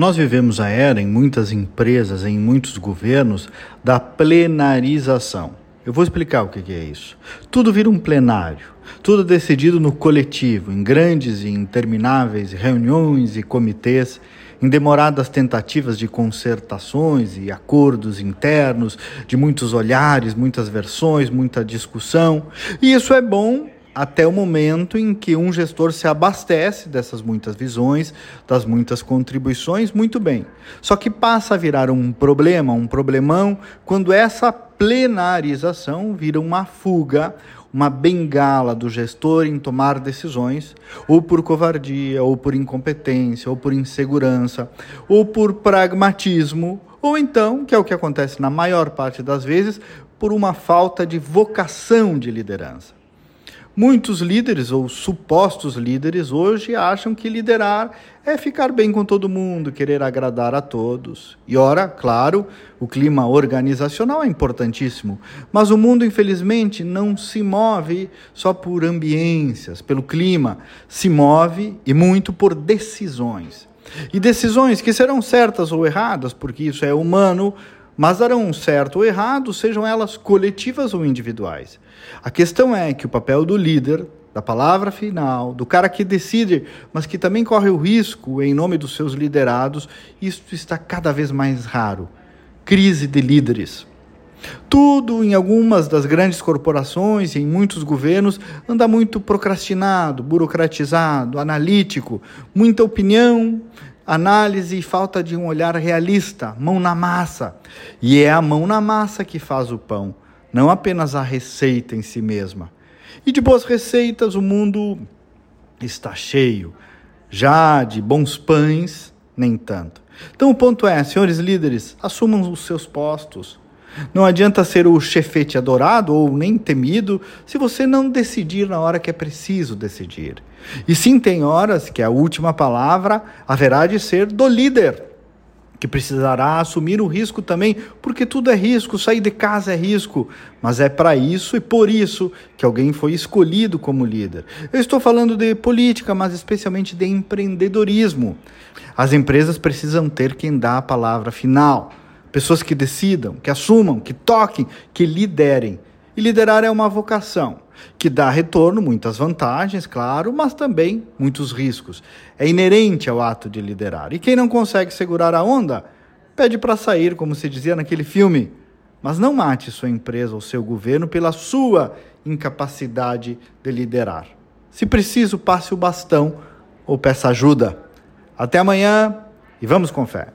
Nós vivemos a era, em muitas empresas, em muitos governos, da plenarização. Eu vou explicar o que é isso. Tudo vira um plenário, tudo decidido no coletivo, em grandes e intermináveis reuniões e comitês, em demoradas tentativas de concertações e acordos internos, de muitos olhares, muitas versões, muita discussão. E isso é bom até o momento em que um gestor se abastece dessas muitas visões, das muitas contribuições, muito bem. Só que passa a virar um problema, um problemão, quando essa plenarização vira uma fuga, uma bengala do gestor em tomar decisões, ou por covardia, ou por incompetência, ou por insegurança, ou por pragmatismo, ou então, que é o que acontece na maior parte das vezes, por uma falta de vocação de liderança. Muitos líderes ou supostos líderes hoje acham que liderar é ficar bem com todo mundo, querer agradar a todos. E ora, claro, o clima organizacional é importantíssimo, mas o mundo infelizmente não se move só por ambiências, pelo clima, se move e muito por decisões. E decisões que serão certas ou erradas, porque isso é humano, mas darão certo ou errado, sejam elas coletivas ou individuais. A questão é que o papel do líder, da palavra final, do cara que decide, mas que também corre o risco em nome dos seus liderados, isso está cada vez mais raro. Crise de líderes. Tudo em algumas das grandes corporações e em muitos governos anda muito procrastinado, burocratizado, analítico, muita opinião análise e falta de um olhar realista, mão na massa. E é a mão na massa que faz o pão, não apenas a receita em si mesma. E de boas receitas o mundo está cheio, já de bons pães, nem tanto. Então o ponto é, senhores líderes, assumam os seus postos. Não adianta ser o chefete adorado ou nem temido se você não decidir na hora que é preciso decidir. E sim, tem horas que a última palavra haverá de ser do líder, que precisará assumir o risco também, porque tudo é risco, sair de casa é risco, mas é para isso e por isso que alguém foi escolhido como líder. Eu estou falando de política, mas especialmente de empreendedorismo. As empresas precisam ter quem dá a palavra final. Pessoas que decidam, que assumam, que toquem, que liderem. E liderar é uma vocação que dá retorno, muitas vantagens, claro, mas também muitos riscos. É inerente ao ato de liderar. E quem não consegue segurar a onda, pede para sair, como se dizia naquele filme. Mas não mate sua empresa ou seu governo pela sua incapacidade de liderar. Se preciso, passe o bastão ou peça ajuda. Até amanhã e vamos com fé.